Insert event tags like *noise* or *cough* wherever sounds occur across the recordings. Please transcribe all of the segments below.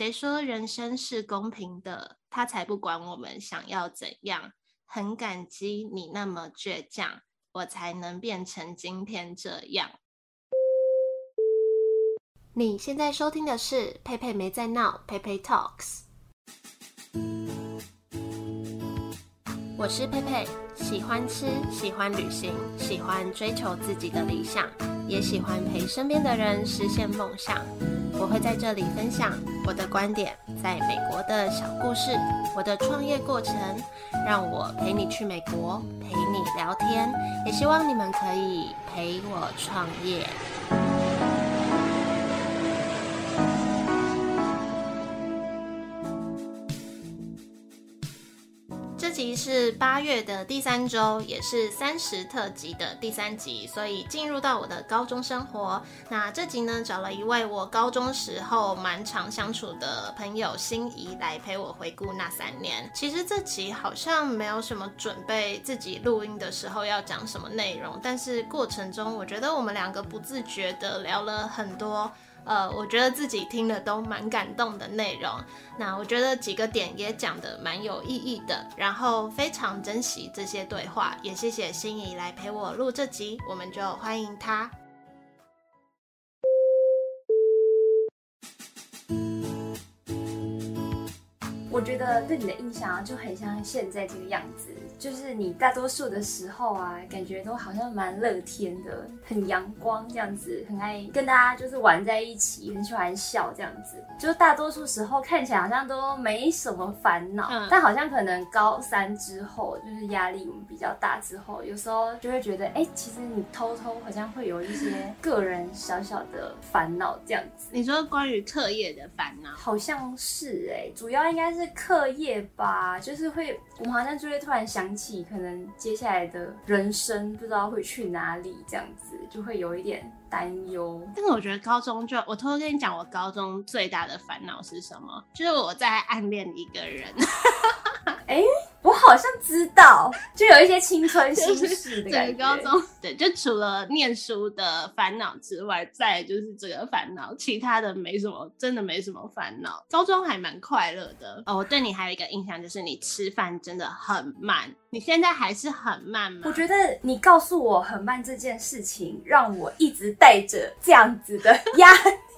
谁说人生是公平的？他才不管我们想要怎样。很感激你那么倔强，我才能变成今天这样。你现在收听的是佩佩没在闹，佩佩 Talks。我是佩佩，喜欢吃，喜欢旅行，喜欢追求自己的理想，也喜欢陪身边的人实现梦想。我会在这里分享我的观点，在美国的小故事，我的创业过程，让我陪你去美国，陪你聊天，也希望你们可以陪我创业。是八月的第三周，也是三十特辑的第三集，所以进入到我的高中生活。那这集呢，找了一位我高中时候蛮常相处的朋友心怡来陪我回顾那三年。其实这集好像没有什么准备，自己录音的时候要讲什么内容，但是过程中我觉得我们两个不自觉的聊了很多。呃，我觉得自己听的都蛮感动的内容。那我觉得几个点也讲的蛮有意义的，然后非常珍惜这些对话，也谢谢心怡来陪我录这集，我们就欢迎她。我觉得对你的印象就很像现在这个样子。就是你大多数的时候啊，感觉都好像蛮乐天的，很阳光这样子，很爱跟大家就是玩在一起，很喜欢笑这样子。就大多数时候看起来好像都没什么烦恼，嗯、但好像可能高三之后，就是压力比较大之后，有时候就会觉得，哎、欸，其实你偷偷好像会有一些 *laughs* 个人小小的烦恼这样子。你说关于课业的烦恼？好像是哎、欸，主要应该是课业吧，就是会我们好像就会突然想。起可能接下来的人生不知道会去哪里，这样子就会有一点担忧。但是我觉得高中就我偷偷跟你讲，我高中最大的烦恼是什么？就是我在暗恋一个人。*laughs* 哎、欸，我好像知道，就有一些青春心事的感觉。对，高中对，就除了念书的烦恼之外，再就是这个烦恼，其他的没什么，真的没什么烦恼。高中还蛮快乐的哦。我对你还有一个印象，就是你吃饭真的很慢。你现在还是很慢吗？我觉得你告诉我很慢这件事情，让我一直带着这样子的压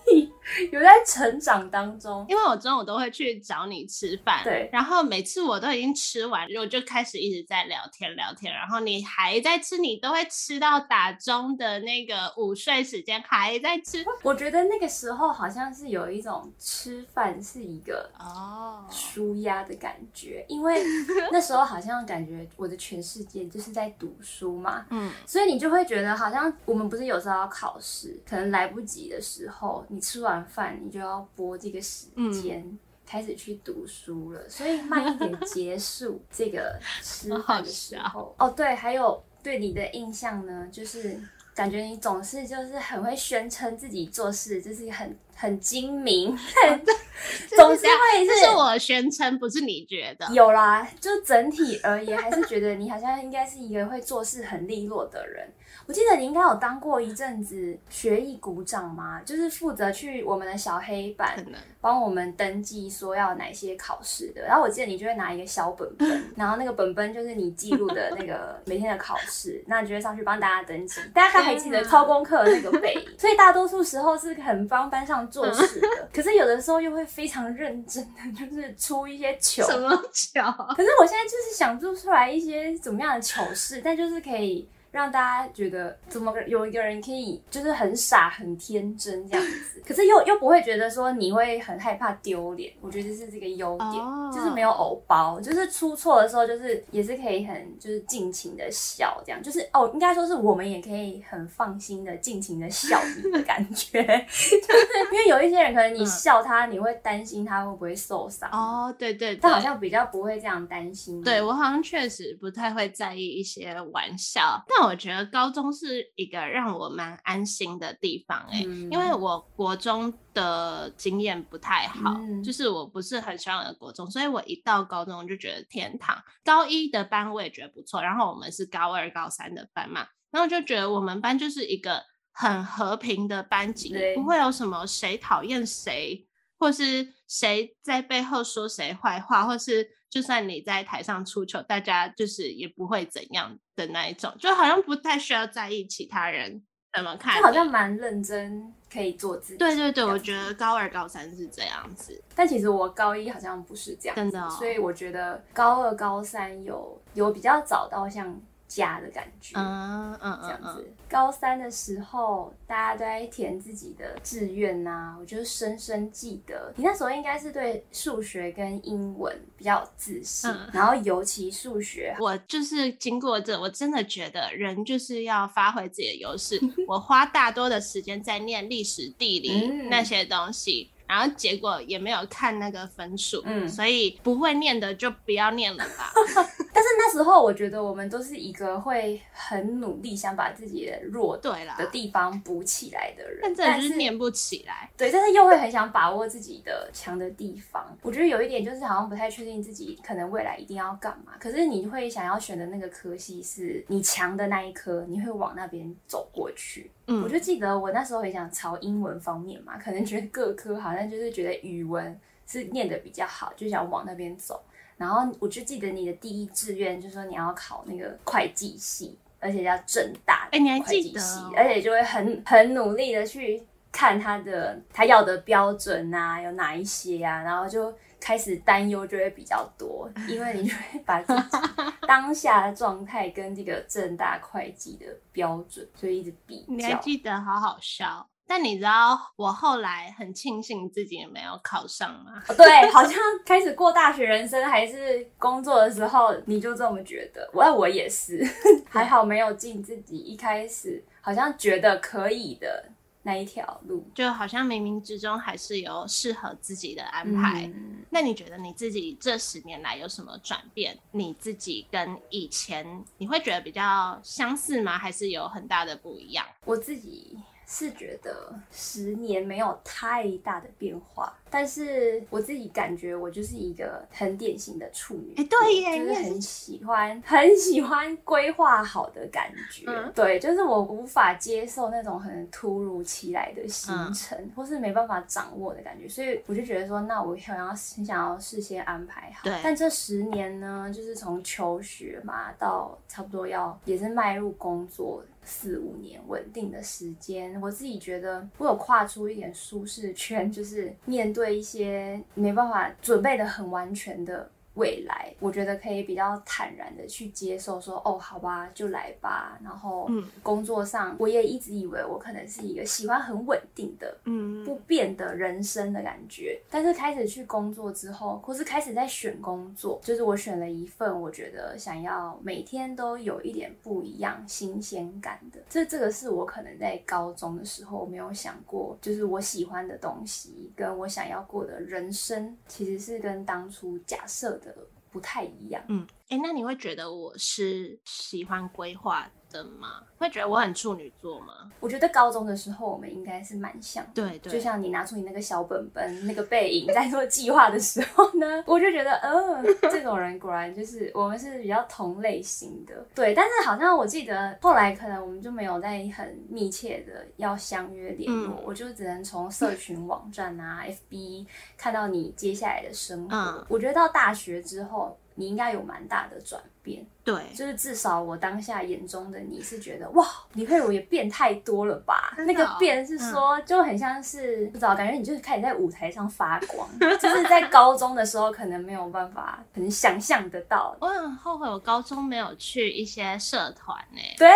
力。有在成长当中，因为我中午都会去找你吃饭，对，然后每次我都已经吃完，我就开始一直在聊天聊天，然后你还在吃，你都会吃到打钟的那个午睡时间还在吃。我觉得那个时候好像是有一种吃饭是一个哦舒压的感觉，oh. 因为 *laughs* 那时候好像感觉我的全世界就是在读书嘛，嗯，所以你就会觉得好像我们不是有时候要考试，可能来不及的时候，你吃完饭你就要播这个时间开始去读书了，嗯、所以慢一点结束这个吃饭的时候。*laughs* 哦，对，还有对你的印象呢，就是感觉你总是就是很会宣称自己做事就是很很精明，*laughs* 总是会是，是我宣称，不是你觉得？有啦，就整体而言，还是觉得你好像应该是一个会做事很利落的人。我记得你应该有当过一阵子学艺鼓掌吗？就是负责去我们的小黑板帮我们登记说要哪些考试的。然后我记得你就会拿一个小本本，*laughs* 然后那个本本就是你记录的那个 *laughs* 每天的考试，那你就会上去帮大家登记。大家还记得抄功课的那个背影，*laughs* 所以大多数时候是很帮班上做事的。可是有的时候又会非常认真的，就是出一些糗。什么糗？可是我现在就是想做出来一些怎么样的糗事，但就是可以。让大家觉得怎么有一个人可以就是很傻很天真这样子，*laughs* 可是又又不会觉得说你会很害怕丢脸。我觉得是这个优点，oh. 就是没有偶包，就是出错的时候就是也是可以很就是尽情的笑这样，就是哦应该说是我们也可以很放心的尽情的笑你的感觉，*laughs* 就是因为有一些人可能你笑他，你会担心他会不会受伤哦，oh, 对，对对，他好像比较不会这样担心。对，我好像确实不太会在意一些玩笑，但。我觉得高中是一个让我蛮安心的地方哎、因为我国中的经验不太好，嗯、就是我不是很喜欢我的国中，所以我一到高中就觉得天堂。高一的班我也觉得不错，然后我们是高二、高三的班嘛，然后就觉得我们班就是一个很和平的班级，不会有什么谁讨厌谁。或是谁在背后说谁坏话，或是就算你在台上出糗，大家就是也不会怎样的那一种，就好像不太需要在意其他人怎么看，就好像蛮认真，可以做自己。对对对，我觉得高二高三是这样子，但其实我高一好像不是这样，真的哦。所以我觉得高二高三有有比较早到像。家的感觉，嗯嗯嗯，这样子。高三的时候，大家都在填自己的志愿呐，我就深深记得，你那时候应该是对数学跟英文比较有自信，嗯、然后尤其数学，我就是经过这，我真的觉得人就是要发挥自己的优势。我花大多的时间在念历史、地理那些东西。嗯然后结果也没有看那个分数，嗯，所以不会念的就不要念了吧。*laughs* 但是那时候我觉得我们都是一个会很努力想把自己的弱对了的地方补起来的人，但真的就是念不起来。对，但是又会很想把握自己的强的地方。我觉得有一点就是好像不太确定自己可能未来一定要干嘛，可是你会想要选的那个科系是你强的那一科，你会往那边走过去。嗯，我就记得我那时候很想朝英文方面嘛，*laughs* 可能觉得各科好像就是觉得语文是念的比较好，就想往那边走。然后我就记得你的第一志愿就是说你要考那个会计系，而且要正大的会计系，欸，你还记得哦？而且就会很很努力的去看他的他要的标准啊，有哪一些啊，然后就。开始担忧就会比较多，因为你就会把自己 *laughs* 当下的状态跟这个正大会计的标准，所以一直比较。你还记得好好笑？但你知道我后来很庆幸自己也没有考上吗？对，好像开始过大学人生还是工作的时候，你就这么觉得。我我也是，*laughs* 还好没有进自己一开始好像觉得可以的。那一条路，就好像冥冥之中还是有适合自己的安排。嗯。那你觉得你自己这十年来有什么转变？你自己跟以前你会觉得比较相似吗？还是有很大的不一样？我自己是觉得十年没有太大的变化。但是我自己感觉我就是一个很典型的处女，哎，对耶，就是很喜欢很喜欢规划好的感觉，嗯，对，就是我无法接受那种很突如其来的行程，嗯，或是没办法掌握的感觉，所以我就觉得说，那我想要很想要事先安排好。对，但这十年呢，就是从求学嘛到差不多要也是迈入工作四五年稳定的时间，我自己觉得我有跨出一点舒适圈，就是面对。一些没办法准备的很完全的未来，我觉得可以比较坦然的去接受说，说哦，好吧，就来吧。然后，嗯工作上我也一直以为我可能是一个喜欢很稳定的，嗯，不变的人生的感觉。但是开始去工作之后，或是开始在选工作，就是我选了一份我觉得想要每天都有一点不一样、新鲜感的。这这个是我可能在高中的时候没有想过，就是我喜欢的东西跟我想要过的人生，其实是跟当初假设的不太一样。嗯，哎，那你会觉得我是喜欢规划的吗？会觉得我很处女座吗？我觉得高中的时候我们应该是蛮像，对对，就像你拿出你那个小本本、*laughs* 那个背影在做计划的时候呢，我就觉得，嗯，这种人果然就是我们是比较同类型的。对，但是好像我记得后来可能我们就没有在很密切的要相约联络，嗯、我就只能从社群网站啊、FB 看到你接下来的生活。嗯、我觉得到大学之后，你应该有蛮大的转变。对，就是至少我当下眼中的你是觉得哇，李佩如也变太多了吧？哦、那个变是说、嗯、就很像是不知道，感觉你就是开始在舞台上发光，*laughs* 就是在高中的时候可能没有办法可能想象得到。我很后悔我高中没有去一些社团呢。对，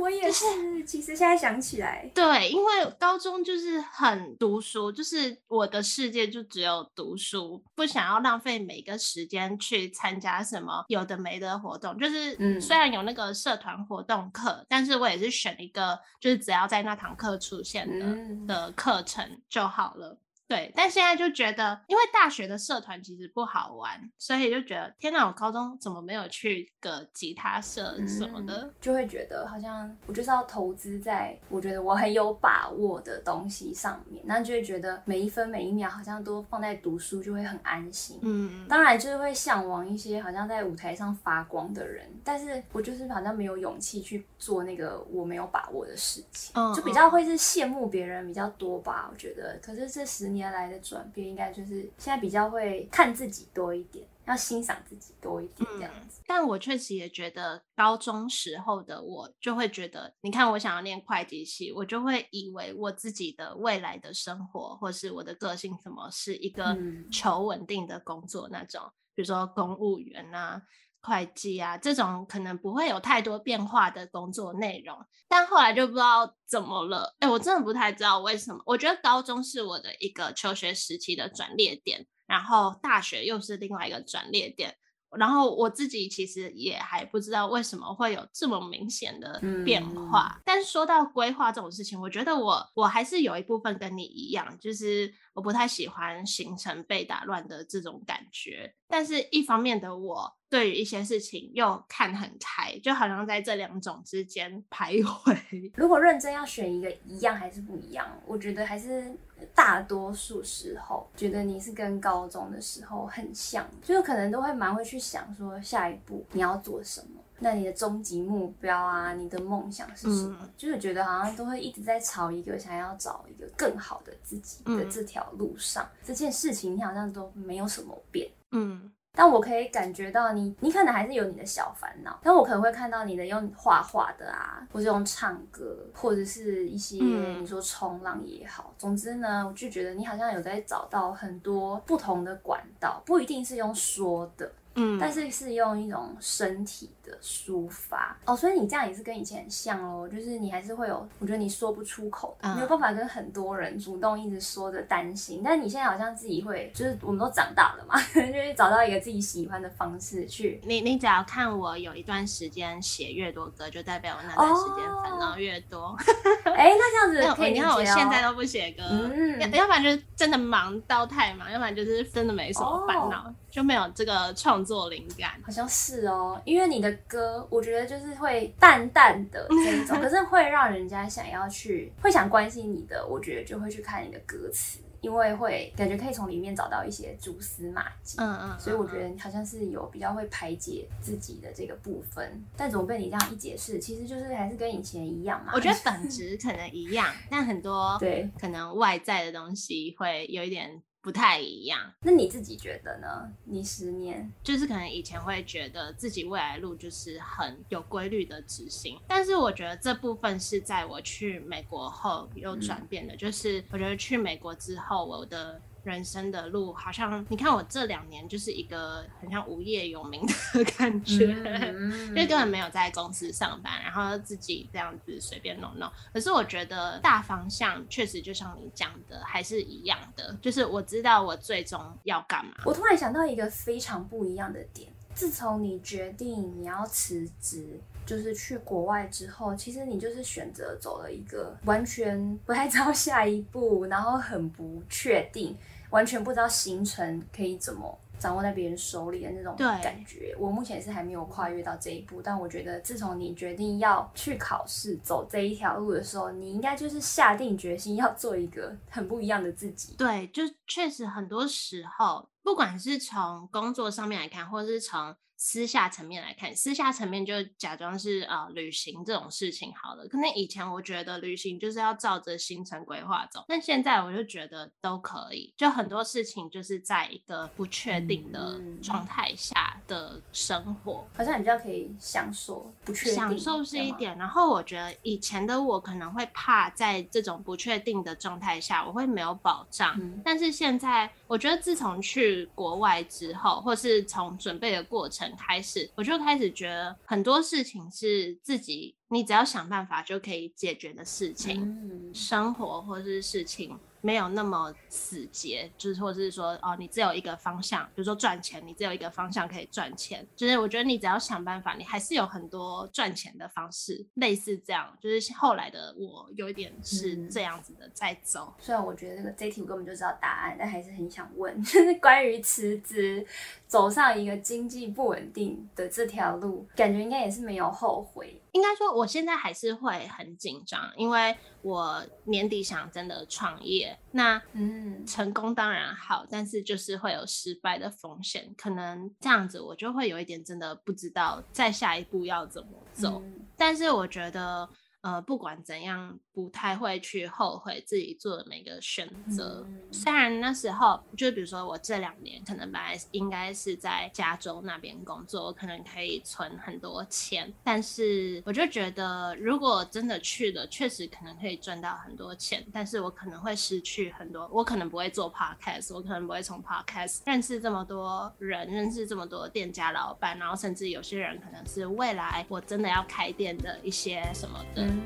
我也是。就是、其实现在想起来，对，因为高中就是很读书，就是我的世界就只有读书，不想要浪费每个时间去参加什么有的没的活动，就是。嗯，虽然有那个社团活动课，但是我也是选一个，就是只要在那堂课出现的、嗯、的课程就好了。对，但现在就觉得，因为大学的社团其实不好玩，所以就觉得天哪，我高中怎么没有去个吉他社什么的？嗯、就会觉得好像我就是要投资在我觉得我很有把握的东西上面，那就会觉得每一分每一秒好像都放在读书，就会很安心。嗯，当然就是会向往一些好像在舞台上发光的人，但是我就是好像没有勇气去做那个我没有把握的事情，嗯、就比较会是羡慕别人比较多吧。我觉得，可是这十年。年来的转变，应该就是现在比较会看自己多一点。要欣赏自己多一点这样子，嗯、但我确实也觉得高中时候的我就会觉得，你看我想要念会计系，我就会以为我自己的未来的生活或是我的个性什么是一个求稳定的工作那种，嗯、比如说公务员啊、会计啊这种可能不会有太多变化的工作内容。但后来就不知道怎么了，哎，我真的不太知道为什么。我觉得高中是我的一个求学时期的转捩点。然后大学又是另外一个转捩点，然后我自己其实也还不知道为什么会有这么明显的变化。嗯、但是说到规划这种事情，我觉得我我还是有一部分跟你一样，就是我不太喜欢行程被打乱的这种感觉。但是一方面的我。对于一些事情又看很开，就好像在这两种之间徘徊。*laughs* 如果认真要选一个一样还是不一样，我觉得还是大多数时候觉得你是跟高中的时候很像，就是可能都会蛮会去想说下一步你要做什么，那你的终极目标啊，你的梦想是什么？嗯、就是觉得好像都会一直在朝一个想要找一个更好的自己的这条路上，嗯、这件事情你好像都没有什么变。嗯。但我可以感觉到你，你可能还是有你的小烦恼。但我可能会看到你的用画画的啊，或者用唱歌，或者是一些你说冲浪也好。嗯、总之呢，我就觉得你好像有在找到很多不同的管道，不一定是用说的。嗯，但是是用一种身体的抒发。哦，所以你这样也是跟以前很像哦，就是你还是会有，我觉得你说不出口的，嗯、没有办法跟很多人主动一直说的担心，但你现在好像自己会，就是我们都长大了嘛，*laughs* 就是找到一个自己喜欢的方式去。你你只要看我有一段时间写越多歌，就代表我那段时间烦恼越多。*laughs* 哎、那这样子可以、哦、你看我现在都不写歌，嗯，要要不然就是真的忙到太忙，要不然就是真的没什么烦恼。哦就没有这个创作灵感，好像是哦，因为你的歌，我觉得就是会淡淡的这种，*laughs* 可是会让人家想要去，会想关心你的，我觉得就会去看你的歌词，因为会感觉可以从里面找到一些蛛丝马迹，嗯，嗯嗯，所以我觉得好像是有比较会排解自己的这个部分，但怎么被你这样一解释，其实就是还是跟以前一样嘛。我觉得本质可能一样，但很多 *laughs* 对可能外在的东西会有一点。不太一样，那你自己觉得呢？你十年就是可能以前会觉得自己未来路就是很有规律的执行，但是我觉得这部分是在我去美国后又转变的，嗯、就是我觉得去美国之后，我的。人生的路好像，你看我这两年就是一个很像无业游民的 *laughs* 感觉，*laughs* 因为根本没有在公司上班，然后自己这样子随便弄弄。可是我觉得大方向确实就像你讲的，还是一样的，就是我知道我最终要干嘛。我突然想到一个非常不一样的点，自从你决定你要辞职，就是去国外之后，其实你就是选择走了一个完全不太知道下一步，然后很不确定。完全不知道行程可以怎么掌握在别人手里的那种感觉，我目前是还没有跨越到这一步。但我觉得，自从你决定要去考试、走这一条路的时候，你应该就是下定决心要做一个很不一样的自己。对，就确实很多时候，不管是从工作上面来看，或者是从私下层面来看，私下层面就假装是呃旅行这种事情好了。可能以前我觉得旅行就是要照着行程规划走，但现在我就觉得都可以。就很多事情就是在一个不确定的状态下的生活，好像你比较可以享受不确定。享受是一点，然后我觉得以前的我可能会怕在这种不确定的状态下我会没有保障，嗯、但是现在我觉得自从去国外之后，或是从准备的过程。开始，我就开始觉得很多事情是自己，你只要想办法就可以解决的事情，嗯、生活或是事情。没有那么死结，就是或者是说哦，你只有一个方向，比如说赚钱，你只有一个方向可以赚钱。就是我觉得你只要想办法，你还是有很多赚钱的方式，类似这样。就是后来的我有一点是这样子的在走。虽然我觉得这个这题我根本就知道答案，但还是很想问，就是关于辞职走上一个经济不稳定的这条路，感觉应该也是没有后悔。应该说，我现在还是会很紧张，因为我年底想真的创业。那嗯，成功当然好，但是就是会有失败的风险。可能这样子，我就会有一点真的不知道再下一步要怎么走。嗯、但是我觉得，呃，不管怎样，不太会去后悔自己做的每个选择。嗯、虽然那时候，就比如说我这两年可能本来应该是在加州那边工作，我可能可以存很多钱，但是我就觉得，如果真的去了，确实可能可以赚到很多钱，但是我可能会失去很多，我可能不会做 podcast，我可能不会从 podcast 认识这么多人，认识这么多店家老板，然后甚至有些人可能是未来我真的要开店的一些什么的。嗯，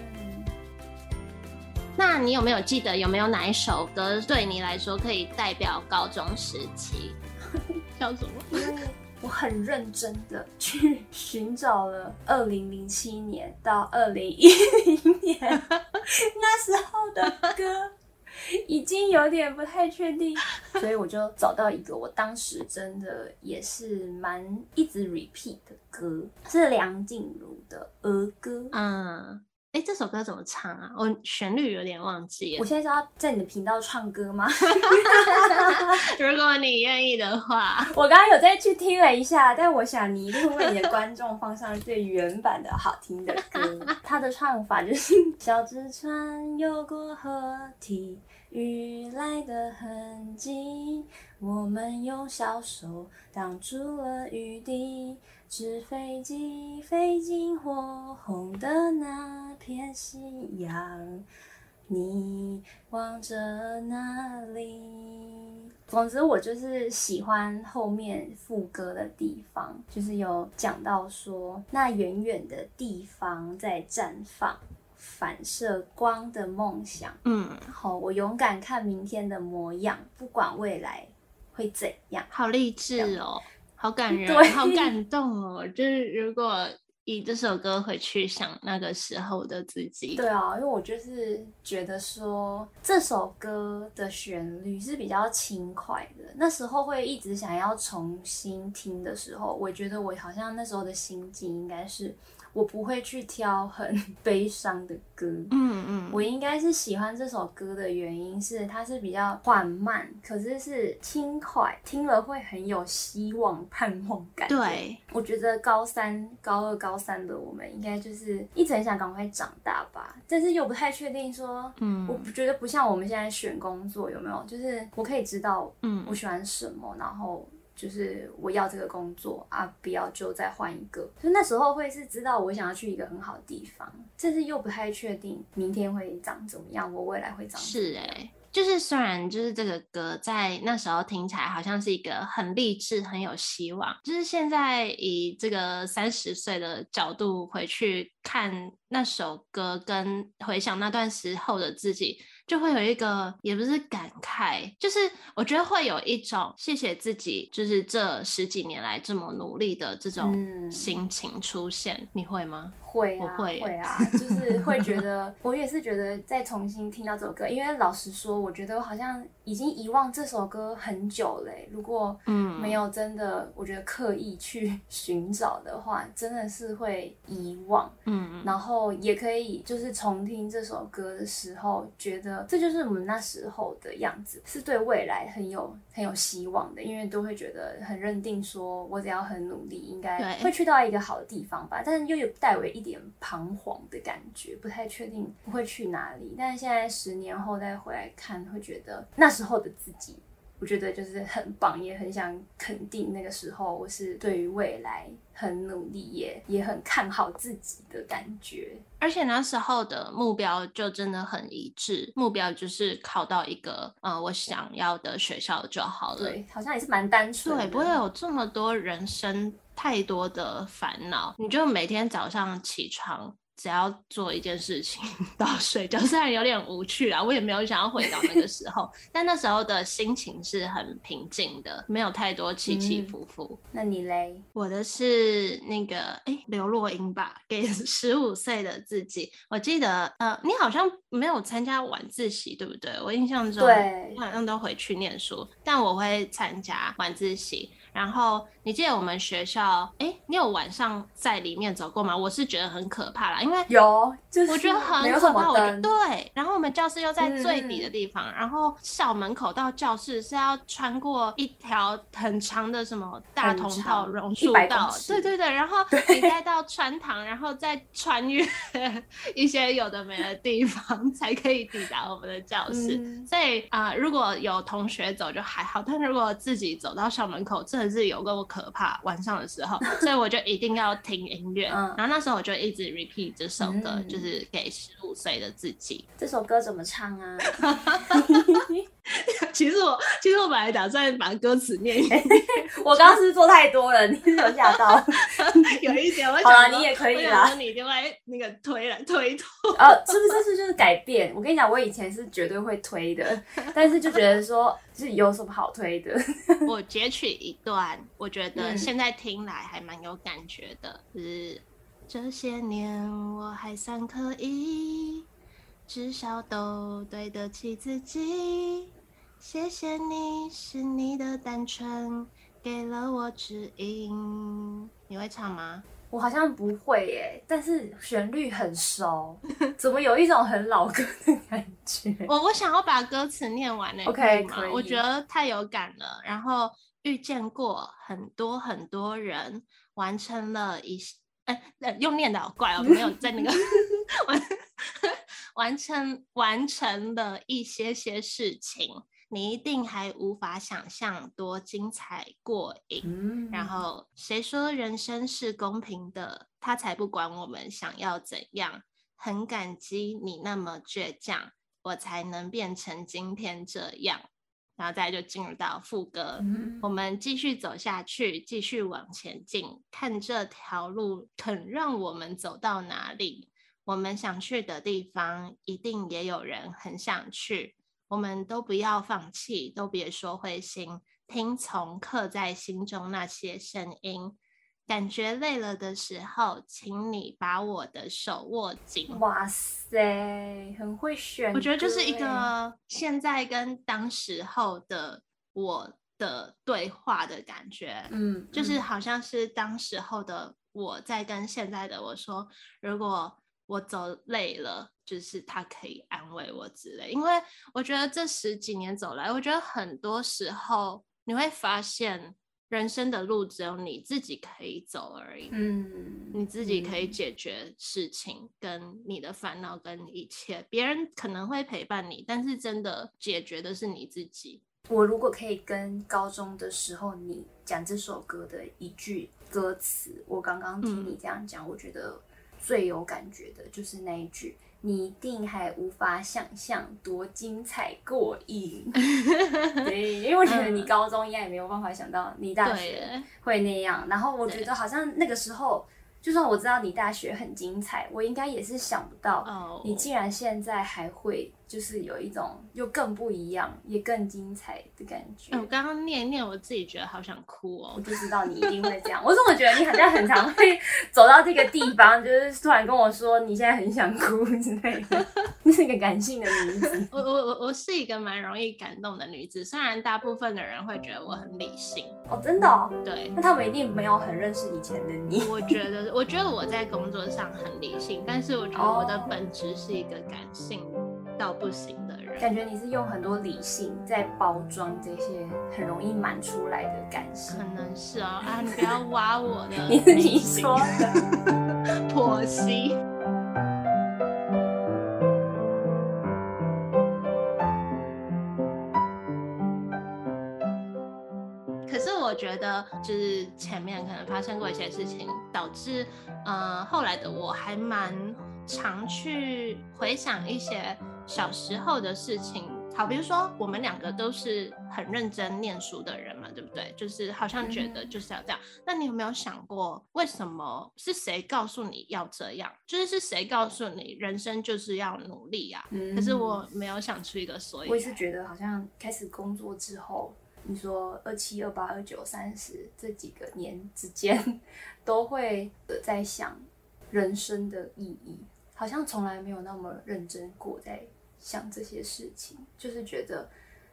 那你有没有记得有没有哪一首歌对你来说可以代表高中时期？叫什么？我很认真的去寻找了二零零七年到二零一零年 *laughs* 那时候的歌，已经有点不太确定，所以我就找到一个我当时真的也是蛮一直 repeat 的歌，是梁静茹的儿歌。嗯。哎，这首歌怎么唱啊？我旋律有点忘记。我现在是要在你的频道唱歌吗？*laughs* 如果你愿意的话，*laughs* 我刚刚有再去听了一下，但我想你一定会为你的观众放上最原版的好听的歌。*laughs* 他的唱法就是：小纸船游过河堤，雨来的痕迹，我们用小手挡住了雨滴。纸飞机飞进火红的那片夕阳，你望着哪里？总之，我就是喜欢后面副歌的地方，就是有讲到说，那远远的地方在绽放，反射光的梦想。嗯，好，我勇敢看明天的模样，不管未来会怎样。好励志哦。好感人，对好感动哦！就是如果以这首歌回去想那个时候的自己，对啊，因为我就是觉得说这首歌的旋律是比较轻快的，那时候会一直想要重新听的时候，我觉得我好像那时候的心境应该是。我不会去挑很 *laughs* 悲伤的歌，嗯嗯，嗯我应该是喜欢这首歌的原因是它是比较缓慢，可是是轻快，听了会很有希望、盼望感。对，我觉得高三、高二、高三的我们应该就是一直很想赶快长大吧，但是又不太确定说，嗯，我不觉得不像我们现在选工作有没有，就是我可以知道，嗯，我喜欢什么，嗯、然后。就是我要这个工作啊，不要就再换一个。就那时候会是知道我想要去一个很好的地方，但是又不太确定明天会长怎么样，我未来会长怎么样。是哎、欸，就是虽然就是这个歌在那时候听起来好像是一个很励志、很有希望，就是现在以这个三十岁的角度回去看那首歌，跟回想那段时候的自己。就会有一个，也不是感慨，就是我觉得会有一种谢谢自己，就是这十几年来这么努力的这种心情出现。嗯、你会吗？会啊，会，会啊，就是会觉 *laughs* 得，我也是觉得再重新听到这首歌，因为老实说，我觉得我好像已经遗忘这首歌很久嘞。如果嗯没有真的，我觉得刻意去寻找的话，真的是会遗忘。嗯，然后也可以就是重听这首歌的时候，觉得这就是我们那时候的样子，是对未来很有很有希望的，因为都会觉得很认定，说我只要很努力，应该会去到一个好的地方吧。但是又有带为一。点彷徨的感觉，不太确定不会去哪里。但是现在十年后再回来看，会觉得那时候的自己，我觉得就是很棒，也很想肯定那个时候我是对于未来很努力，也也很看好自己的感觉。而且那时候的目标就真的很一致，目标就是考到一个呃我想要的学校就好了。对，好像也是蛮单纯，对，不会有这么多人生。太多的烦恼，你就每天早上起床，只要做一件事情到睡觉，*laughs* 虽然有点无趣啊，我也没有想要回到那个时候，但那时候的心情是很平静的，没有太多起起伏伏。嗯、那你嘞？我的是那个哎，刘若英吧，给十五岁的自己。我记得呃，你好像没有参加晚自习，对不对？我印象中，对，好像都回去念书，但我会参加晚自习。然后你记得我们学校，哎，你有晚上在里面走过吗？我是觉得很可怕啦，因因为有，就是我觉得很可怕。我觉得对，然后我们教室又在最底的地方，嗯、然后校门口到教室是要穿过一条很长的什么大同道榕树道，对对对，然后你再到穿堂，然后再穿越 *laughs* 一些有的没的地方，*laughs* 才可以抵达我们的教室。嗯、所以啊、呃，如果有同学走就还好，但如果自己走到校门口，真的是有够可怕。晚上的时候，*laughs* 所以我就一定要听音乐。嗯、然后那时候我就一直 repeat 这首歌，嗯、就是给十五岁的自己。这首歌怎么唱啊？*laughs* *laughs* 其实我其实我本来打算把歌词念一遍，*laughs* 我刚刚是做太多了，*laughs* 你有吓到？*laughs* 有一点，我好了，你也可以啦。你就会那个推来推脱，呃，是不是这次就是改变？我跟你讲，我以前是绝对会推的，但是就觉得说，是有什么好推的？我截取一段，我觉得现在听来还蛮有感觉的，嗯、就是这些年我还算可以，至少都对得起自己。谢谢你，是你的单纯给了我指引。你会唱吗？我好像不会耶，但是旋律很熟，*laughs* 怎么有一种很老歌的感觉？我我想要把歌词念完呢。OK，可以。我觉得太有感了。然后遇见过很多很多人，完成了一些，哎，用念的好怪哦，没有在那个完 *laughs* 完成完成了一些些事情。你一定还无法想象多精彩过瘾。嗯、然后谁说人生是公平的？他才不管我们想要怎样。很感激你那么倔强，我才能变成今天这样。然后再就进入到副歌，嗯、我们继续走下去，继续往前进，看这条路肯让我们走到哪里。我们想去的地方，一定也有人很想去。我们都不要放弃，都别说灰心，听从刻在心中那些声音。感觉累了的时候，请你把我的手握紧。哇塞，很会选。我觉得就是一个现在跟当时候的我的对话的感觉。嗯，就是好像是当时候的我在跟现在的我说，如果我走累了。就是他可以安慰我之类，因为我觉得这十几年走来，我觉得很多时候你会发现，人生的路只有你自己可以走而已。嗯，你自己可以解决事情，跟你的烦恼，跟一切，别人可能会陪伴你，但是真的解决的是你自己。我如果可以跟高中的时候你讲这首歌的一句歌词，我刚刚听你这样讲，嗯，我觉得最有感觉的就是那一句。你一定还无法想象多精彩过瘾，*laughs* 对，因为我觉得你高中应该也没有办法想到你大学会那样。然后我觉得好像那个时候，就算我知道你大学很精彩，我应该也是想不到你竟然现在还会。就是有一种又更不一样，也更精彩的感觉。欸、我刚刚念一念，我自己觉得好想哭哦。我就知道你一定会这样。我怎么觉得你好像很常会 *laughs* 走到这个地方，就是突然跟我说你现在很想哭之类的。你是一个感性的女子。我我我我是一个蛮容易感动的女子，虽然大部分的人会觉得我很理性。哦，真的哦？对。那他们一定没有很认识以前的你。我觉得，我觉得我在工作上很理性，但是我觉得我的本质是一个感性。到不行的人，感觉你是用很多理性在包装这些很容易满出来的感性，可能是哦啊，你不要挖我的，*laughs* 你是你说的，剖析。可是我觉得，就是前面可能发生过一些事情，导致呃后来的我还蛮常去回想一些。小时候的事情，好，比如说我们两个都是很认真念书的人嘛，对不对？就是好像觉得就是要这样。那你有没有想过，为什么是谁告诉你要这样？就是是谁告诉你人生就是要努力啊？嗯，可是我没有想出一个所以。我也是觉得，好像开始工作之后，你说二七、二八、二九、三十这几个年之间，*laughs* 都会在想人生的意义，好像从来没有那么认真过在。想这些事情，就是觉得，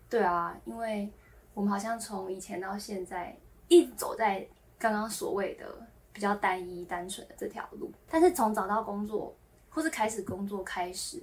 对啊，因为我们好像从以前到现在一直走在刚刚所谓的比较单一单纯的这条路，但是从找到工作或是开始工作开始，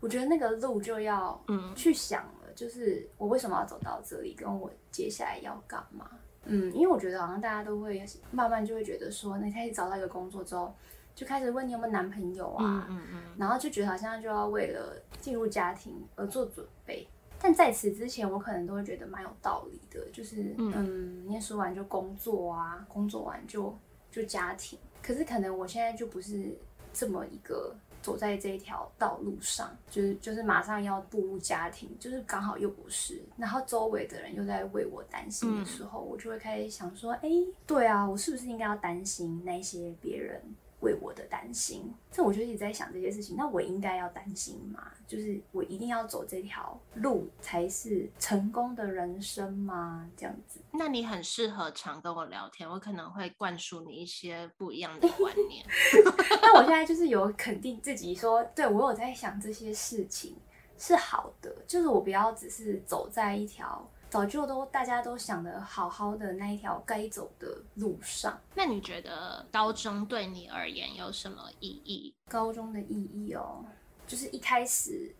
我觉得那个路就要嗯去想了，嗯、就是我为什么要走到这里，跟我接下来要干嘛？嗯，因为我觉得好像大家都会慢慢就会觉得说，你开始找到一个工作之后，就开始问你有没有男朋友啊，嗯嗯，嗯然后就觉得好像就要为了进入家庭而做准备。但在此之前，我可能都会觉得蛮有道理的，就是嗯，嗯，念书完就工作啊，工作完就就家庭。可是可能我现在就不是这么一个走在这一条道路上，就是就是马上要步入家庭，就是刚好又不是。然后周围的人又在为我担心的时候，嗯、我就会开始想说，哎，对啊，我是不是应该要担心那些别人？为我的担心，这我就一直在想这些事情。那我应该要担心吗？就是我一定要走这条路才是成功的人生吗？这样子？那你很适合常跟我聊天，我可能会灌输你一些不一样的观念。*laughs* 那我现在就是有肯定自己说，对，我有在想这些事情是好的，就是我不要只是走在一条。早就都大家都想的好好的那一条该走的路上，那你觉得高中对你而言有什么意义？高中的意义哦，就是一开始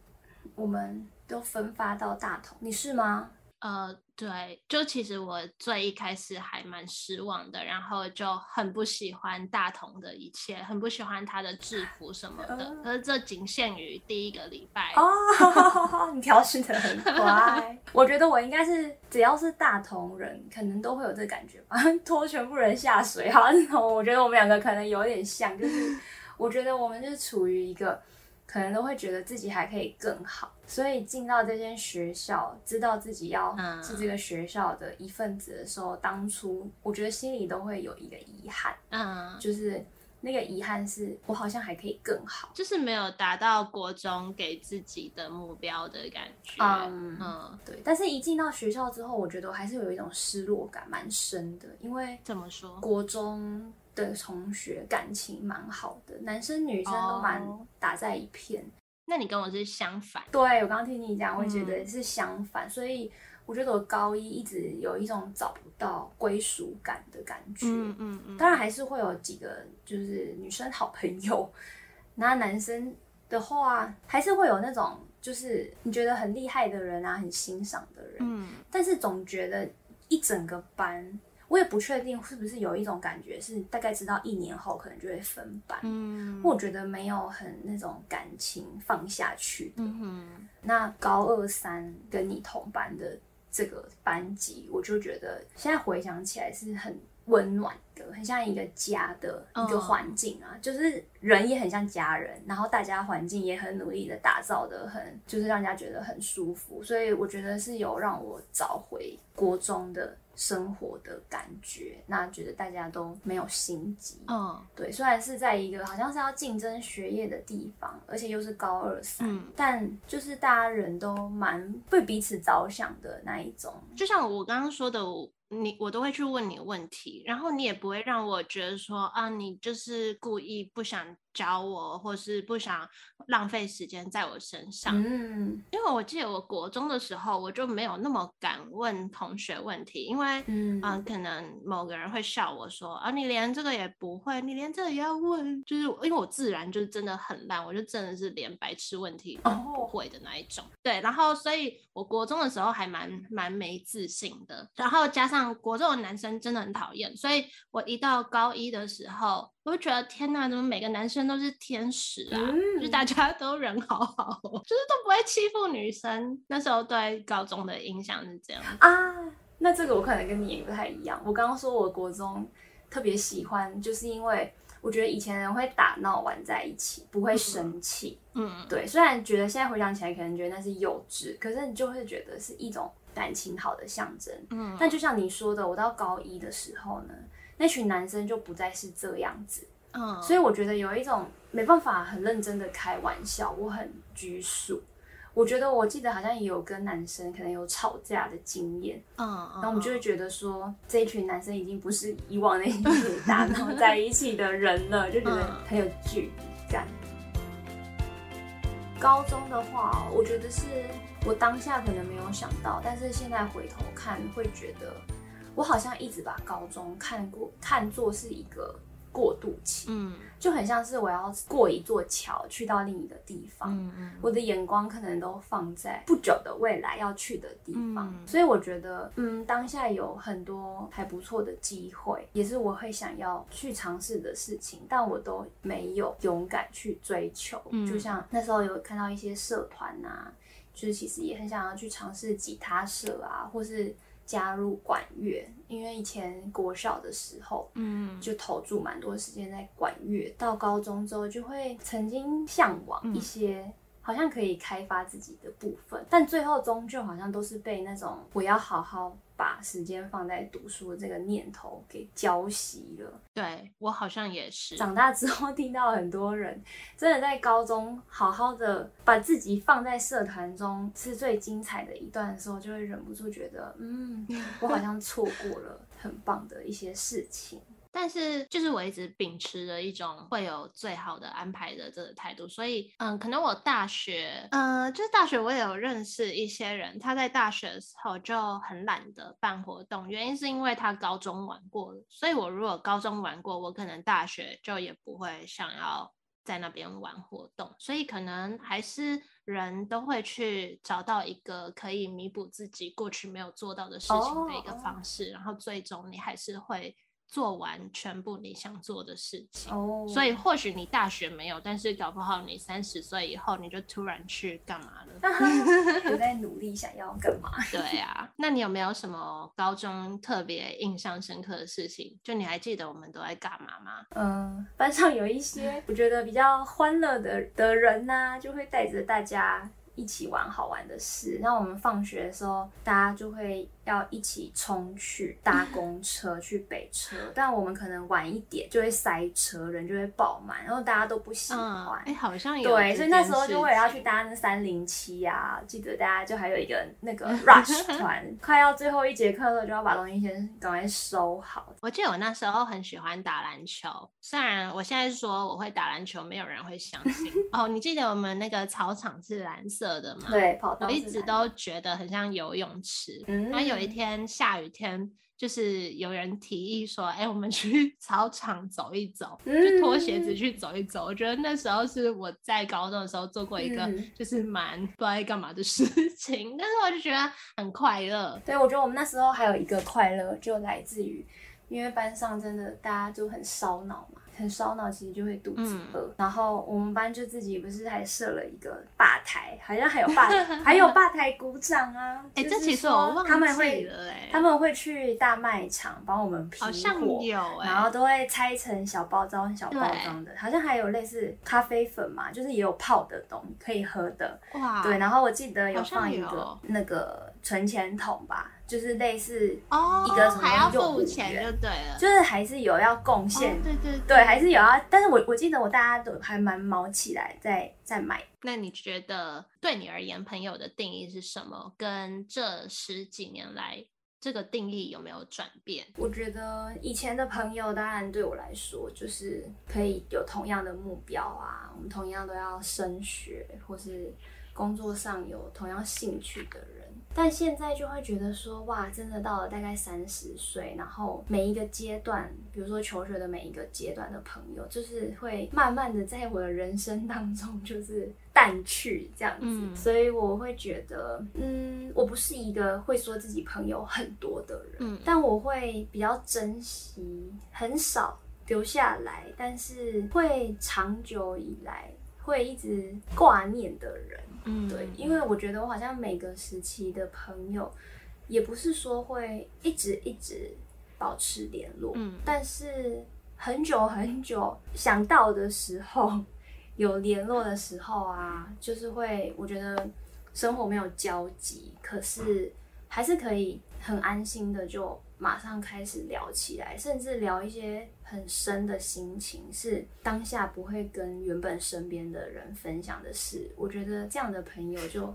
我们都分发到大同，你是吗？呃，对，就其实我最一开始还蛮失望的，然后就很不喜欢大同的一切，很不喜欢他的制服什么的。可是这仅限于第一个礼拜哦，*laughs* 你调适得很乖。*laughs* 我觉得我应该是只要是大同人，可能都会有这感觉吧，*laughs* 拖全部人下水。好，我觉得我们两个可能有点像，就是我觉得我们就是处于一个。可能都会觉得自己还可以更好，所以进到这间学校，知道自己要是这个学校的一份子的时候，嗯、当初我觉得心里都会有一个遗憾，嗯，就是那个遗憾是我好像还可以更好，就是没有达到国中给自己的目标的感觉，嗯，嗯对。但是，一进到学校之后，我觉得我还是有一种失落感，蛮深的，因为怎么说，国中。的同学感情蛮好的，男生女生都蛮打在一片。Oh. 那你跟我是相反。对，我刚刚听你讲，我觉得是相反，嗯、所以我觉得我高一一直有一种找不到归属感的感觉。嗯嗯嗯。当然还是会有几个就是女生好朋友，那男生的话还是会有那种就是你觉得很厉害的人啊，很欣赏的人。嗯。但是总觉得一整个班。我也不确定是不是有一种感觉，是大概知道一年后可能就会分班。嗯，我觉得没有很那种感情放下去的。嗯。那高二三跟你同班的这个班级，我就觉得现在回想起来是很温暖的，很像一个家的一个环境啊，就是人也很像家人，然后大家环境也很努力的打造的很，就是让人家觉得很舒服。所以我觉得是有让我找回国中的。生活的感觉，那觉得大家都没有心机。嗯，对，虽然是在一个好像是要竞争学业的地方，而且又是高二三，嗯，但就是大家人都蛮为彼此着想的那一种。就像我刚刚说的。你我都会去问你问题，然后你也不会让我觉得说啊，你就是故意不想教我，或是不想浪费时间在我身上。嗯，因为我记得我国中的时候，我就没有那么敢问同学问题，因为嗯、呃，可能某个人会笑我说啊，你连这个也不会，你连这个也要问，就是因为我自然就是真的很烂，我就真的是连白痴问题都不会的那一种。哦、对，然后所以我国中的时候还蛮蛮没自信的，然后加上。像国中的男生真的很讨厌，所以我一到高一的时候，我就觉得天哪，怎么每个男生都是天使啊？嗯、就大家都人好好，*laughs* 就是都不会欺负女生。那时候对高中的印象是这样啊。那这个我可能跟你也不太一样。我刚刚说我国中特别喜欢，就是因为我觉得以前人会打闹玩在一起，不会生气。嗯，对。虽然觉得现在回想起来，可能觉得那是幼稚，可是你就会觉得是一种。感情好的象征，嗯，但就像你说的，我到高一的时候呢，那群男生就不再是这样子，嗯，所以我觉得有一种没办法很认真的开玩笑，我很拘束。我觉得我记得好像也有跟男生可能有吵架的经验，嗯，然后我们就会觉得说，这一群男生已经不是以往那些打闹在一起的人了，就觉得很有距离感。高中的话，我觉得是我当下可能没有想到，但是现在回头看，会觉得我好像一直把高中看过看作是一个过渡期，嗯，就很像是我要过一座桥去到另一个地方，嗯嗯，我的眼光可能都放在不久的未来要去的地方，嗯，所以我觉得，嗯，当下有很多还不错的机会，也是我会想要去尝试的事情，但我都没有勇敢去追求，嗯，就像那时候有看到一些社团啊，就是其实也很想要去尝试吉他社啊，或是。加入管乐，因为以前国小的时候，嗯，就投注蛮多时间在管乐。到高中之后，就会曾经向往一些好像可以开发自己的部分，但最后终究好像都是被那种我要好好。把时间放在读书这个念头给浇熄了。对，我好像也是。长大之后听到很多人真的在高中好好的把自己放在社团中是最精彩的一段的时候，就会忍不住觉得，嗯，我好像错过了很棒的一些事情。但是，就是我一直秉持着一种会有最好的安排的这个态度，所以，嗯，可能我大学，呃，就是大学我也有认识一些人，他在大学的时候就很懒得办活动，原因是因为他高中玩过了，所以我如果高中玩过，我可能大学就也不会想要在那边玩活动，所以可能还是人都会去找到一个可以弥补自己过去没有做到的事情的一个方式，然后最终你还是会。做完全部你想做的事情，oh. 所以或许你大学没有，但是搞不好你三十岁以后你就突然去干嘛了？*laughs* 我在努力想要干嘛？对啊，那你有没有什么高中特别印象深刻的事情？就你还记得我们都在干嘛吗？嗯，班上有一些我觉得比较欢乐的的人呢、啊，就会带着大家一起玩好玩的事。那我们放学的时候，大家就会。要一起冲去搭公车去北车，*laughs* 但我们可能晚一点就会塞车，人就会爆满，然后大家都不喜欢。哎、好像有对，所以那时候就为了要去搭那三零七啊。记得大家就还有一个那个 rush *laughs* 团，快要最后一节课了，就要把东西先赶快收好。我记得我那时候很喜欢打篮球，虽然我现在说我会打篮球，没有人会相信。*laughs* 哦，你记得我们那个操场是蓝色的吗？对，跑道。我一直都觉得很像游泳池，嗯，然后有。有一天下雨天，就是有人提议说：“哎、欸，我们去 *laughs* 操场走一走，就脱鞋子去走一走。”我觉得那时候是我在高中的时候做过一个就是蛮不知道干嘛的事情，但是我就觉得很快乐。对，我觉得我们那时候还有一个快乐，就来自于因为班上真的大家就很烧脑嘛。很烧脑，其实就会肚子饿、嗯。然后我们班就自己不是还设了一个吧台，好像还有吧，还有吧台鼓掌啊。*laughs* 哎、欸，这其实我忘记了。他们会，他们会去大卖场帮我们批货，好像有、欸、然后都会拆成小包装、小包装的。好像还有类似咖啡粉嘛，就是也有泡的东西可以喝的。哇，对。然后我记得有放一个那个存钱筒吧。就是类似一个什么还要付钱就对了，就是还是有要贡献、哦，对对对，对，还是有要。但是我我记得我大家都还蛮卯起来在在买。那你觉得对你而言，朋友的定义是什么？跟这十几年来这个定义有没有转变？我觉得以前的朋友，当然对我来说就是可以有同样的目标啊，我们同样都要升学，或是工作上有同样兴趣的人。但现在就会觉得说，哇，真的到了大概三十岁，然后每一个阶段，比如说求学的每一个阶段的朋友，就是会慢慢的在我的人生当中就是淡去这样子。嗯。所以我会觉得，嗯，我不是一个会说自己朋友很多的人，嗯，但我会比较珍惜很少留下来，但是会长久以来会一直挂念的人。嗯，对，因为我觉得我好像每个时期的朋友，也不是说会一直一直保持联络，嗯，但是很久很久想到的时候，*laughs* 有联络的时候啊，就是会我觉得生活没有交集，可是还是可以很安心的就马上开始聊起来，甚至聊一些。很深的心情是当下不会跟原本身边的人分享的事，我觉得这样的朋友就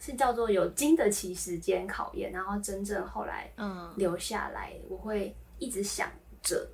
是叫做有经得起时间考验，然后真正后来嗯留下来，我会一直想着。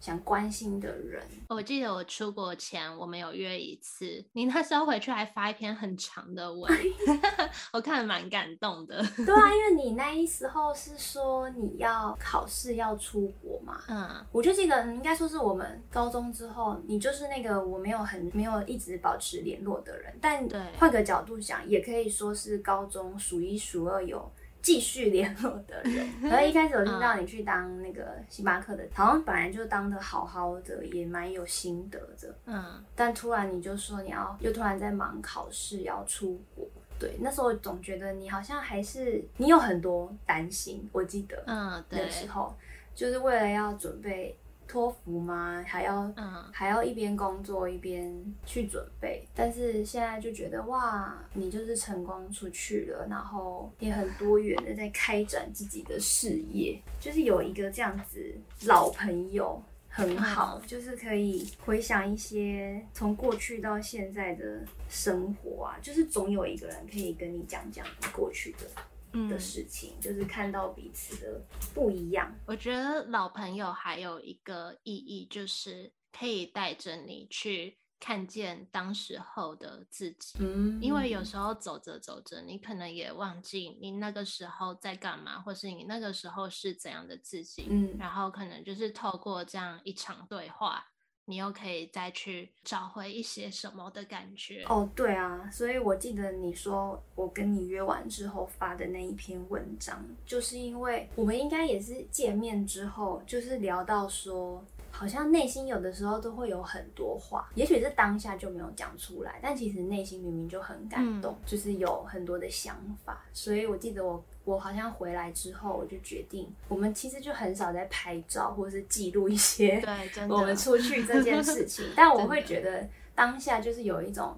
想关心的人，我记得我出国前我们有约一次，你那时候回去还发一篇很长的文，*laughs* 我看了蛮感动的。*laughs* 对啊，因为 *laughs* 你那一时候是说你要考试要出国嘛。嗯，我就记得应该说是我们高中之后，你就是那个我没有很没有一直保持联络的人。但换个角度想，也可以说是高中数一数二有继续联络的人。*laughs* 然后一开始我听到你去当那个星巴克的，好像本来就当的好好的，也蛮有心得的。嗯，但突然你就说你要又突然在忙考试，要出国。对，那时候总觉得你好像还是你有很多担心，我记得，嗯，那时候就是为了要准备托福吗，还要，嗯，还要一边工作一边去准备。但是现在就觉得哇，你就是成功出去了，然后也很多元的在开展自己的事业，就是有一个这样子老朋友。很好，就是可以回想一些从过去到现在的生活啊，就是总有一个人可以跟你讲讲过去的、嗯、的事情，就是看到彼此的不一样。我觉得老朋友还有一个意义，就是可以带着你去。看见当时候的自己，嗯，因为有时候走着走着，你可能也忘记你那个时候在干嘛，或是你那个时候是怎样的自己，嗯，然后可能就是透过这样一场对话，你又可以再去找回一些什么的感觉。哦，对啊，所以我记得你说我跟你约完之后发的那一篇文章，就是因为我们应该也是见面之后，就是聊到说。好像内心有的时候都会有很多话，也许是当下就没有讲出来，但其实内心明明就很感动，嗯、就是有很多的想法。所以我记得我我好像回来之后，我就决定，我们其实就很少在拍照或者是记录一些 *laughs* 我们出去这件事情。*laughs* 但我会觉得当下就是有一种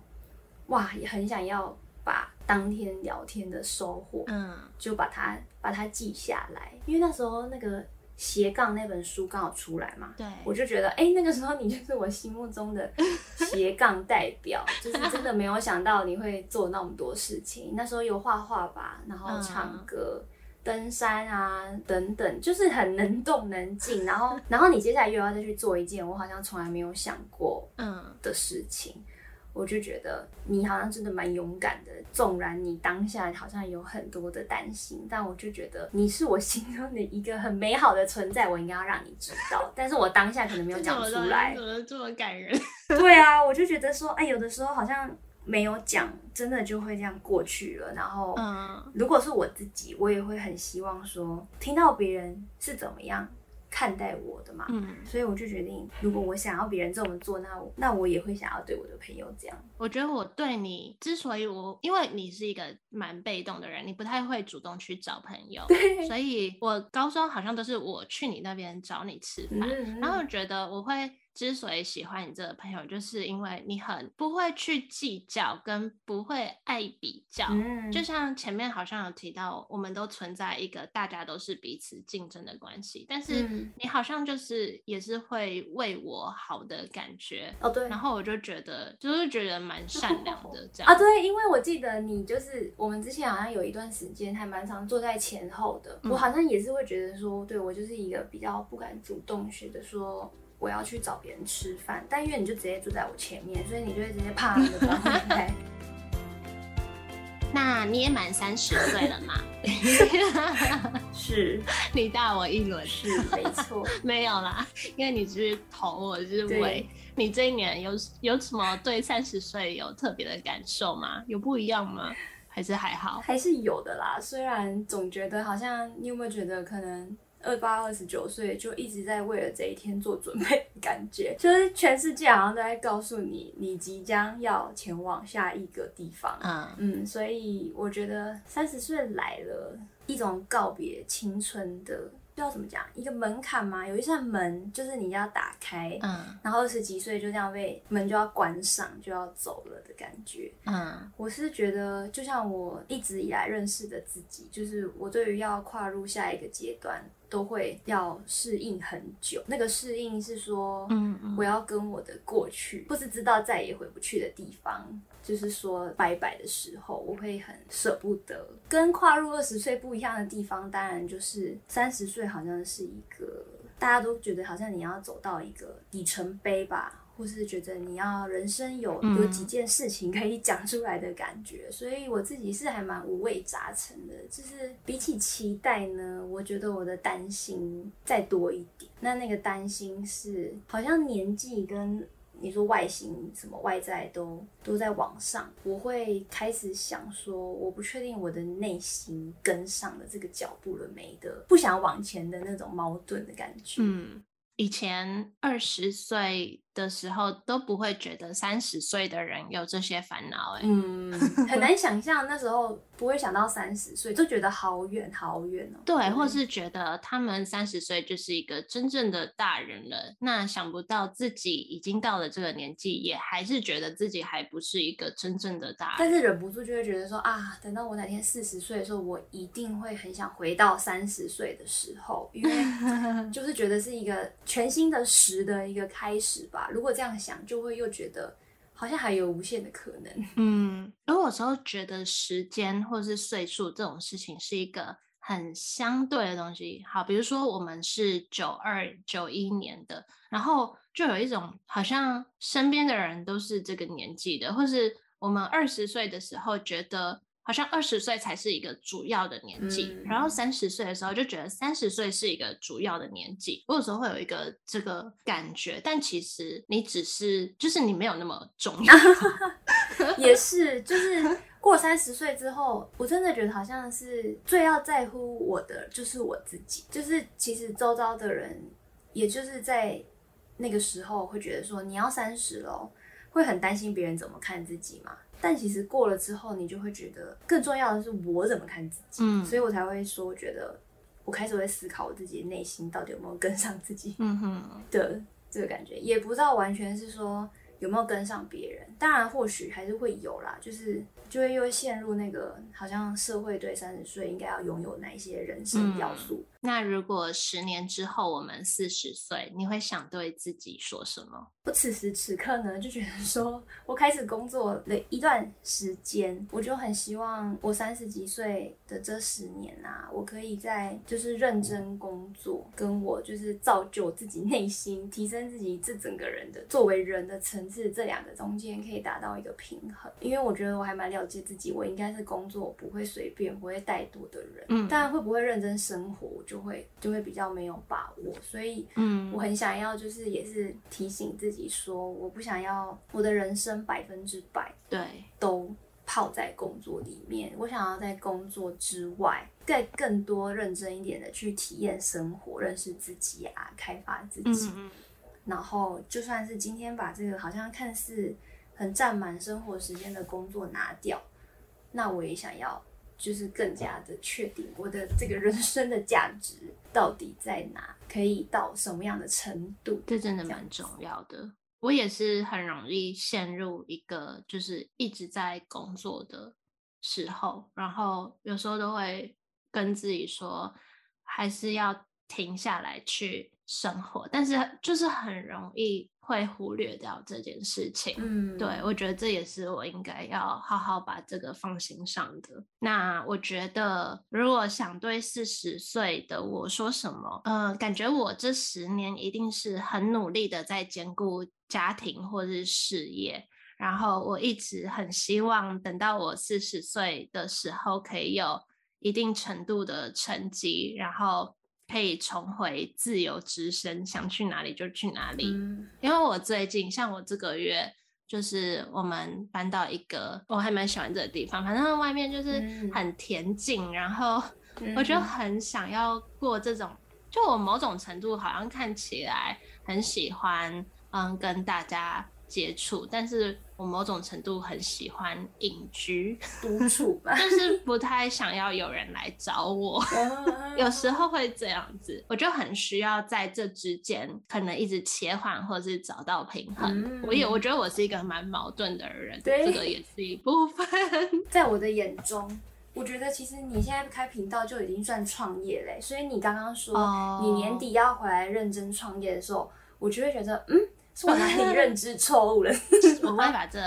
哇，也很想要把当天聊天的收获，嗯，就把它把它记下来，因为那时候那个。斜杠那本书刚好出来嘛，对，我就觉得，哎、欸，那个时候你就是我心目中的 *laughs* 斜杠代表，*laughs* 就是真的没有想到你会做那么多事情。那时候有画画吧，然后唱歌、登山啊等等，就是很能动能静。然后，然后你接下来又要再去做一件我好像从来没有想过嗯的事情。我就觉得你好像真的蛮勇敢的，纵然你当下好像有很多的担心，但我就觉得你是我心中的一个很美好的存在，我应该要让你知道。但是我当下可能没有讲出来，怎么这么感人？对啊，我就觉得说，哎，有的时候好像没有讲，真的就会这样过去了。然后，嗯，如果是我自己，我也会很希望说，听到别人是怎么样。看待我的嘛，嗯，所以我就决定，如果我想要别人这么做，那我那我也会想要对我的朋友这样。我觉得我对你之所以我，因为你是一个蛮被动的人，你不太会主动去找朋友，对，所以我高中好像都是我去你那边找你吃饭，嗯，然后觉得我会。之所以喜欢你这个朋友，就是因为你很不会去计较，跟不会爱比较。嗯，就像前面好像有提到，我们都存在一个大家都是彼此竞争的关系。但是你好像就是也是会为我好的感觉。哦，对。然后我就觉得，就是觉得蛮善良的 *laughs* 这样。啊，对，因为我记得你就是我们之前好像有一段时间还蛮常坐在前后的。嗯，我好像也是会觉得说，对，我就是一个比较不敢主动学的说。我要去找别人吃饭，但因为你就直接坐在我前面，所以你就会直接怕 *laughs* 那你也满三十岁了嘛？*laughs* *laughs* 是，你大我一轮，是没错。没有啦，因为你只是头，我是尾。你这一年有有什么对三十岁有特别的感受吗？有不一样吗？还是还好？还是有的啦。虽然总觉得好像，你有没有觉得可能？二八二十九岁就一直在为了这一天做准备感觉，*laughs* 就是全世界好像都在告诉你，你即将要前往下一个地方。嗯嗯，所以我觉得三十岁来了，一种告别青春的。不知道怎么讲，一个门槛嘛？有一扇门，就是你要打开，嗯，然后二十几岁就这样被门就要关上，就要走了的感觉，嗯，我是觉得，就像我一直以来认识的自己，就是我对于要跨入下一个阶段，都会要适应很久。那个适应是说，嗯，嗯，我要跟我的过去，不是知道再也回不去的地方。就是说拜拜的时候，我会很舍不得。跟跨入二十岁不一样的地方，当然就是三十岁好像是一个大家都觉得好像你要走到一个里程碑吧。或是觉得你要人生有有几件事情可以讲出来的感觉，嗯、所以我自己是还蛮五味杂陈的。就是比起期待呢，我觉得我的担心再多一点。那那个担心是，好像年纪跟你说外形什么外在都都在往上，我会开始想说，我不确定我的内心跟上了这个脚步了没的，不想往前的那种矛盾的感觉。嗯，以前二十岁的时候都不会觉得三十岁的人有这些烦恼，哎，嗯，很 *laughs* 难想象那时候不会想到三十岁，就觉得好远好远哦。对，或是觉得他们三十岁就是一个真正的大人了，那想不到自己已经到了这个年纪，也还是觉得自己还不是一个真正的大人，但是忍不住就会觉得说啊，等到我哪天四十岁的时候，我一定会很想回到三十岁的时候，因为 *laughs* 就是觉得是一个全新的十的一个开始吧。如果这样想，就会又觉得好像还有无限的可能。*laughs* 嗯，而我有时候觉得时间或是岁数这种事情是一个很相对的东西。好，比如说我们是九二九一年的，然后就有一种好像身边的人都是这个年纪的，或是我们二十岁的时候觉得。好像二十岁才是一个主要的年纪，嗯、然后三十岁的时候就觉得三十岁是一个主要的年纪。我有时候会有一个这个感觉，但其实你只是就是你没有那么重要。*laughs* 也是，就是过三十岁之后，我真的觉得好像是最要在乎我的就是我自己。就是其实周遭的人，也就是在那个时候会觉得说你要三十了，会很担心别人怎么看自己嘛。但其实过了之后，你就会觉得更重要的是我怎么看自己，嗯，所以我才会说，觉得我开始会思考我自己内心到底有没有跟上自己，嗯哼的这个感觉，也不知道完全是说有没有跟上别人，当然或许还是会有啦，就是。就会又陷入那个好像社会对三十岁应该要拥有哪一些人生要素。嗯。那如果十年之后我们四十岁，你会想对自己说什么？我此时此刻呢，就觉得说我开始工作了一段时间，我就很希望我三十几岁的这十年啊，我可以在就是认真工作，跟我就是造就自己内心、提升自己这整个人的作为人的层次，这两个中间可以达到一个平衡。因为我觉得我还蛮了。解自己，我应该是工作不会随便、不会怠惰的人。嗯，当然会不会认真生活，我就会就会比较没有把握。所以，嗯，我很想要，就是也是提醒自己说，我不想要我的人生百分之百对都泡在工作里面。我想要在工作之外，再更多认真一点的去体验生活、认识自己啊，开发自己。嗯，然后，就算是今天把这个好像看似。很占满生活时间的工作拿掉，那我也想要，就是更加的确定我的这个人生的价值到底在哪，可以到什么样的程度？这真的蛮重要的。我也是很容易陷入一个就是一直在工作的时候，然后有时候都会跟自己说，还是要停下来去生活，但是就是很容易。会忽略掉这件事情，嗯，对，我觉得这也是我应该要好好把这个放心上的。那我觉得，如果想对四十岁的我说什么，呃，感觉我这十年一定是很努力的在兼顾家庭或是事业，然后我一直很希望等到我四十岁的时候，可以有一定程度的成绩，然后。可以重回自由之身，想去哪里就去哪里。嗯、因为我最近，像我这个月，就是我们搬到一个我还蛮喜欢这个地方，反正外面就是很恬静，嗯、然后我就很想要过这种，就我某种程度好像看起来很喜欢，嗯，跟大家接触，但是我某种程度很喜欢隐居 *laughs* 独处吧，*laughs* 就是不太想要有人来找我，*laughs* 有时候会这样子，我就很需要在这之间可能一直切换，或者是找到平衡。嗯、我也我觉得我是一个蛮矛盾的人，对这个也是一部分。在我的眼中，我觉得其实你现在开频道就已经算创业嘞，所以你刚刚说你年底要回来认真创业的时候，我就会觉得嗯。是我哪里认知错误了？*laughs* 我会把这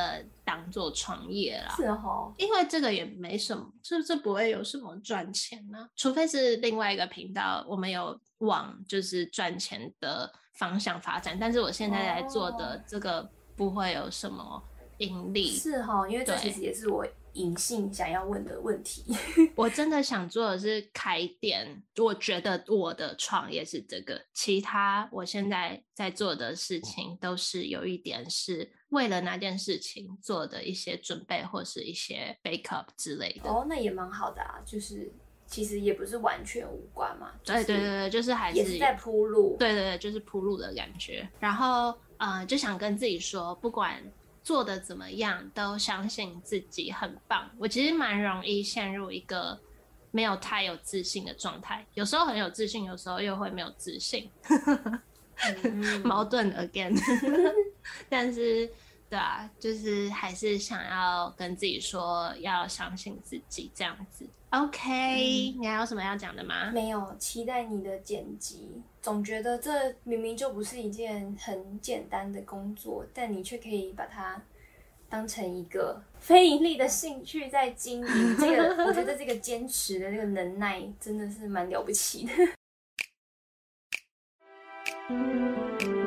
当做创业啦。是哦，因为这个也没什么，这这不会有什么赚钱呢、啊，除非是另外一个频道，我们有往就是赚钱的方向发展。但是我现在在做的这个不会有什么盈利。是哦，因为这其实也是我。隐性想要问的问题，*laughs* 我真的想做的是开店。我觉得我的创业是这个，其他我现在在做的事情都是有一点是为了那件事情做的一些准备，或是一些 backup 之类的。哦，那也蛮好的啊，就是其实也不是完全无关嘛。对对对对，就是还是也是在铺路。对对对，就是铺路的感觉。然后呃，就想跟自己说，不管。做的怎么样，都相信自己很棒。我其实蛮容易陷入一个没有太有自信的状态，有时候很有自信，有时候又会没有自信，*laughs* 矛盾 again。*laughs* 但是，对啊，就是还是想要跟自己说，要相信自己这样子。OK，嗯，你还有什么要讲的吗？没有，期待你的剪辑。总觉得这明明就不是一件很简单的工作，但你却可以把它当成一个非盈利的兴趣在经营。这个，我觉得这个坚持的这个能耐真的是蛮了不起的。*laughs*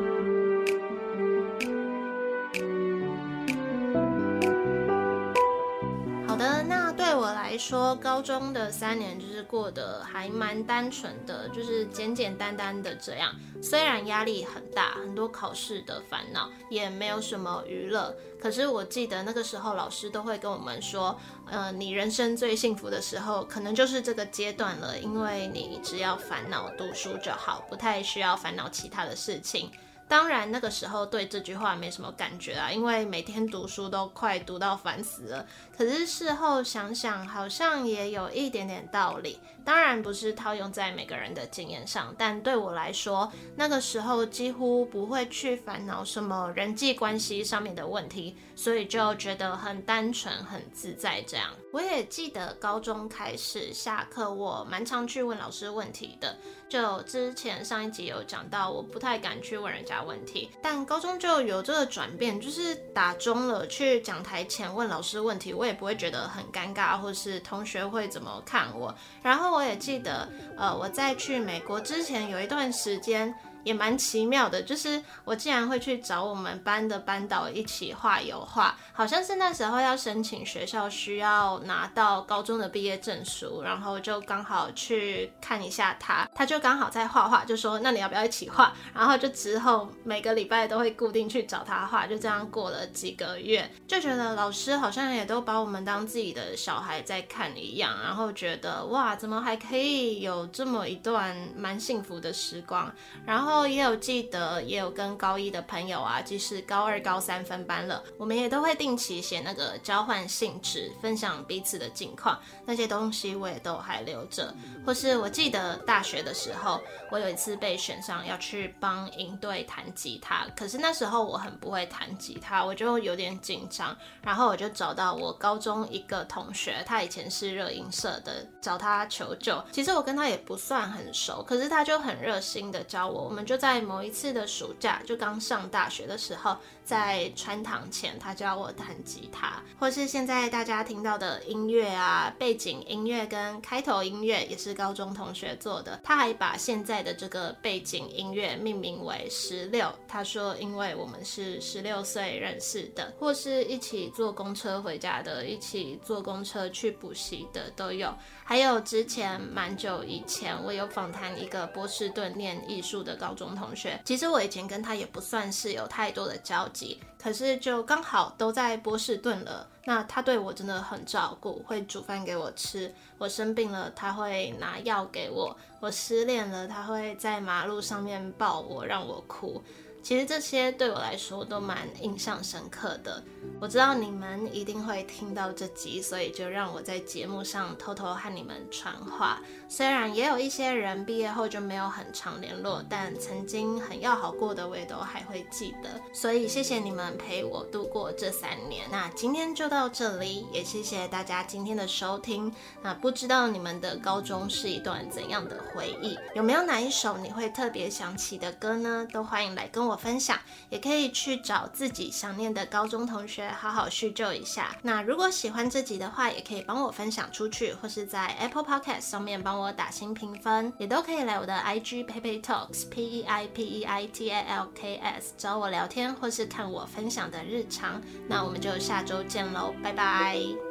来说高中的三年就是过得还蛮单纯的，就是简简单单的这样。虽然压力很大，很多考试的烦恼，也没有什么娱乐。可是我记得那个时候老师都会跟我们说，呃，你人生最幸福的时候，可能就是这个阶段了，因为你只要烦恼读书就好，不太需要烦恼其他的事情。当然，那个时候对这句话没什么感觉啊，因为每天读书都快读到烦死了。可是事后想想，好像也有一点点道理。当然不是套用在每个人的经验上，但对我来说，那个时候几乎不会去烦恼什么人际关系上面的问题，所以就觉得很单纯、很自在这样。我也记得高中开始下课，我蛮常去问老师问题的。就之前上一集有讲到，我不太敢去问人家问题，但高中就有这个转变，就是打钟了去讲台前问老师问题，我也不会觉得很尴尬，或是同学会怎么看我，然后。我也记得，呃，我在去美国之前有一段时间。也蛮奇妙的，就是我竟然会去找我们班的班导一起画油画，好像是那时候要申请学校需要拿到高中的毕业证书，然后就刚好去看一下他，他就刚好在画画，就说那你要不要一起画？然后就之后每个礼拜都会固定去找他画，就这样过了几个月，就觉得老师好像也都把我们当自己的小孩在看一样，然后觉得哇，怎么还可以有这么一段蛮幸福的时光，然后。也有记得，也有跟高一的朋友啊，即使高二、高三分班了，我们也都会定期写那个交换信纸，分享彼此的近况。那些东西我也都还留着。或是我记得大学的时候，我有一次被选上要去帮营队弹吉他，可是那时候我很不会弹吉他，我就有点紧张。然后我就找到我高中一个同学，他以前是热音社的，找他求救。其实我跟他也不算很熟，可是他就很热心的教我。我们就在某一次的暑假，就刚上大学的时候，在穿堂前，他教我弹吉他，或是现在大家听到的音乐啊，背景音乐跟开头音乐也是高中同学做的。他还把现在的这个背景音乐命名为十六，他说因为我们是十六岁认识的，或是一起坐公车回家的，一起坐公车去补习的都有。还有之前蛮久以前，我有访谈一个波士顿念艺术的高中同学。其实我以前跟他也不算是有太多的交集，可是就刚好都在波士顿了。那他对我真的很照顾，会煮饭给我吃。我生病了，他会拿药给我。我失恋了，他会在马路上面抱我，让我哭。其实这些对我来说都蛮印象深刻的。我知道你们一定会听到这集，所以就让我在节目上偷偷和你们传话。虽然也有一些人毕业后就没有很常联络，但曾经很要好过的，我也都还会记得。所以谢谢你们陪我度过这三年。那今天就到这里，也谢谢大家今天的收听。那不知道你们的高中是一段怎样的回忆？有没有哪一首你会特别想起的歌呢？都欢迎来跟我分享，也可以去找自己想念的高中同学好好叙旧一下。那如果喜欢这集的话，也可以帮我分享出去，或是在 Apple Podcast 上面帮我打新评分，也都可以来我的 IG Peipei Talks P E I P E I T A L K S 找我聊天，或是看我分享的日常。那我们就下周见喽，拜拜。